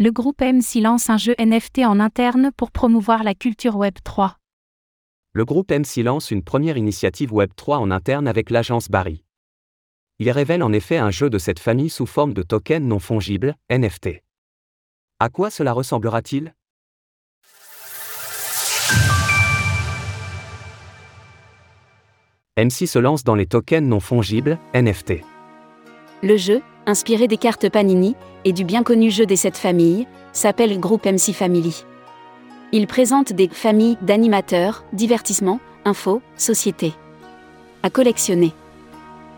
Le groupe MC lance un jeu NFT en interne pour promouvoir la culture Web 3. Le groupe MC lance une première initiative Web 3 en interne avec l'agence Barry. Il révèle en effet un jeu de cette famille sous forme de token non fongible, NFT. À quoi cela ressemblera-t-il? MC se lance dans les tokens non fongibles, NFT. Le jeu, inspiré des cartes Panini et du bien connu jeu des sept familles, s'appelle Groupe MC Family. Il présente des familles d'animateurs, divertissement, info, société. À collectionner.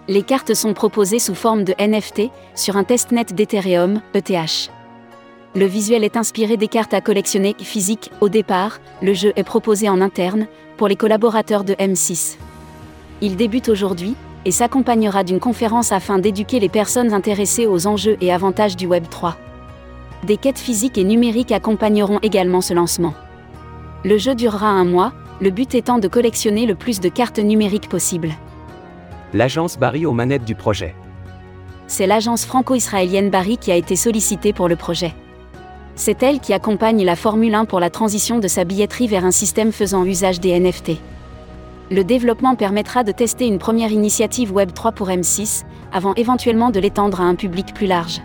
Les cartes sont proposées sous forme de NFT sur un testnet d'Ethereum, ETH. Le visuel est inspiré des cartes à collectionner physiques. Au départ, le jeu est proposé en interne pour les collaborateurs de M6. Il débute aujourd'hui et s'accompagnera d'une conférence afin d'éduquer les personnes intéressées aux enjeux et avantages du Web 3. Des quêtes physiques et numériques accompagneront également ce lancement. Le jeu durera un mois, le but étant de collectionner le plus de cartes numériques possible. L'agence Barry aux manettes du projet. C'est l'agence franco-israélienne Barry qui a été sollicitée pour le projet. C'est elle qui accompagne la Formule 1 pour la transition de sa billetterie vers un système faisant usage des NFT le développement permettra de tester une première initiative Web 3 pour M6, avant éventuellement de l'étendre à un public plus large.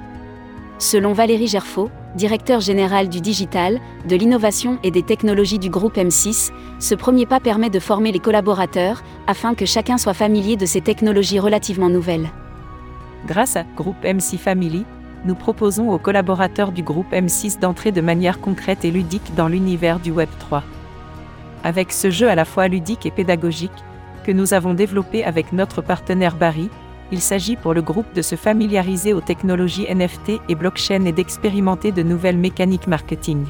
Selon Valérie Gerfaux, directeur général du digital, de l'innovation et des technologies du groupe M6, ce premier pas permet de former les collaborateurs, afin que chacun soit familier de ces technologies relativement nouvelles. Grâce à Groupe MC Family, nous proposons aux collaborateurs du groupe M6 d'entrer de manière concrète et ludique dans l'univers du Web 3 avec ce jeu à la fois ludique et pédagogique, que nous avons développé avec notre partenaire Barry, il s'agit pour le groupe de se familiariser aux technologies NFT et blockchain et d'expérimenter de nouvelles mécaniques marketing.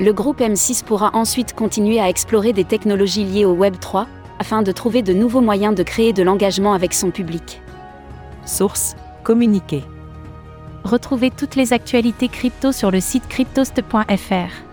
Le groupe M6 pourra ensuite continuer à explorer des technologies liées au Web 3, afin de trouver de nouveaux moyens de créer de l'engagement avec son public. Source Communiquer. Retrouvez toutes les actualités crypto sur le site cryptost.fr.